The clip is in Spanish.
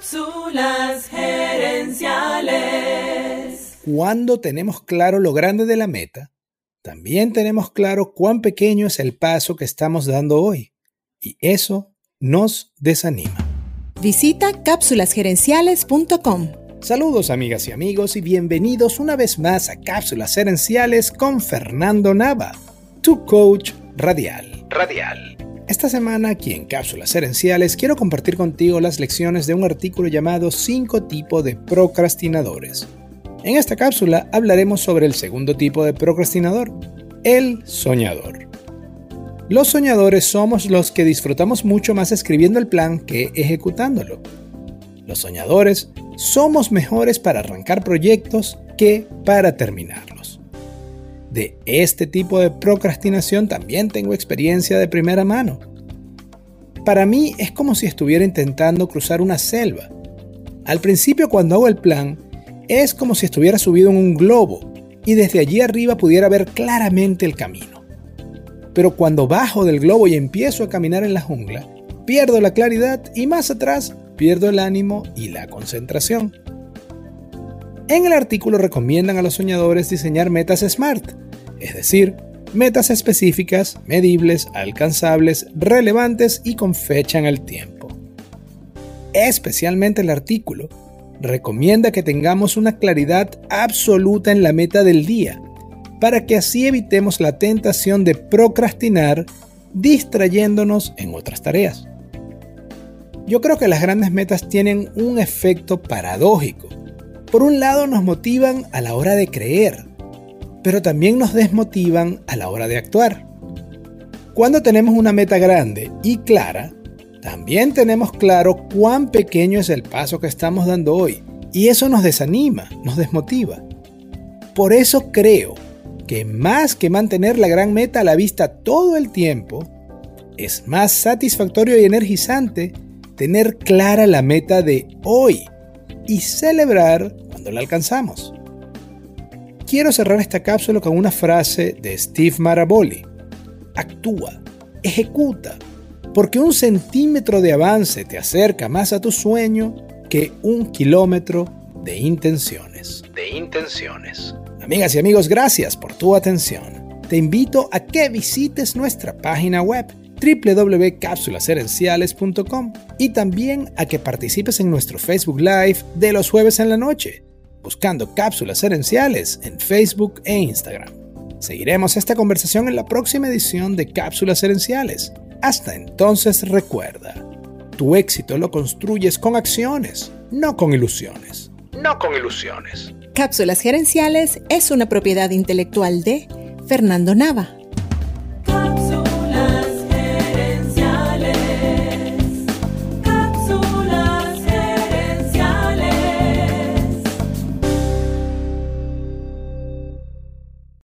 Cápsulas gerenciales. Cuando tenemos claro lo grande de la meta, también tenemos claro cuán pequeño es el paso que estamos dando hoy. Y eso nos desanima. Visita cápsulasgerenciales.com. Saludos amigas y amigos y bienvenidos una vez más a Cápsulas Gerenciales con Fernando Nava, tu coach radial. Radial. Esta semana aquí en Cápsulas Herenciales quiero compartir contigo las lecciones de un artículo llamado 5 tipos de procrastinadores. En esta cápsula hablaremos sobre el segundo tipo de procrastinador, el soñador. Los soñadores somos los que disfrutamos mucho más escribiendo el plan que ejecutándolo. Los soñadores somos mejores para arrancar proyectos que para terminarlos. De este tipo de procrastinación también tengo experiencia de primera mano. Para mí es como si estuviera intentando cruzar una selva. Al principio cuando hago el plan, es como si estuviera subido en un globo y desde allí arriba pudiera ver claramente el camino. Pero cuando bajo del globo y empiezo a caminar en la jungla, pierdo la claridad y más atrás pierdo el ánimo y la concentración. En el artículo recomiendan a los soñadores diseñar metas SMART, es decir, metas específicas, medibles, alcanzables, relevantes y con fecha en el tiempo. Especialmente el artículo recomienda que tengamos una claridad absoluta en la meta del día, para que así evitemos la tentación de procrastinar distrayéndonos en otras tareas. Yo creo que las grandes metas tienen un efecto paradójico por un lado nos motivan a la hora de creer, pero también nos desmotivan a la hora de actuar. Cuando tenemos una meta grande y clara, también tenemos claro cuán pequeño es el paso que estamos dando hoy, y eso nos desanima, nos desmotiva. Por eso creo que más que mantener la gran meta a la vista todo el tiempo, es más satisfactorio y energizante tener clara la meta de hoy y celebrar cuando la alcanzamos. Quiero cerrar esta cápsula con una frase de Steve Maraboli. Actúa, ejecuta, porque un centímetro de avance te acerca más a tu sueño que un kilómetro de intenciones. De intenciones. Amigas y amigos, gracias por tu atención. Te invito a que visites nuestra página web www.cápsulasherenciales.com y también a que participes en nuestro Facebook Live de los jueves en la noche, buscando cápsulas herenciales en Facebook e Instagram. Seguiremos esta conversación en la próxima edición de Cápsulas Herenciales. Hasta entonces recuerda, tu éxito lo construyes con acciones, no con ilusiones. No con ilusiones. Cápsulas Gerenciales es una propiedad intelectual de Fernando Nava.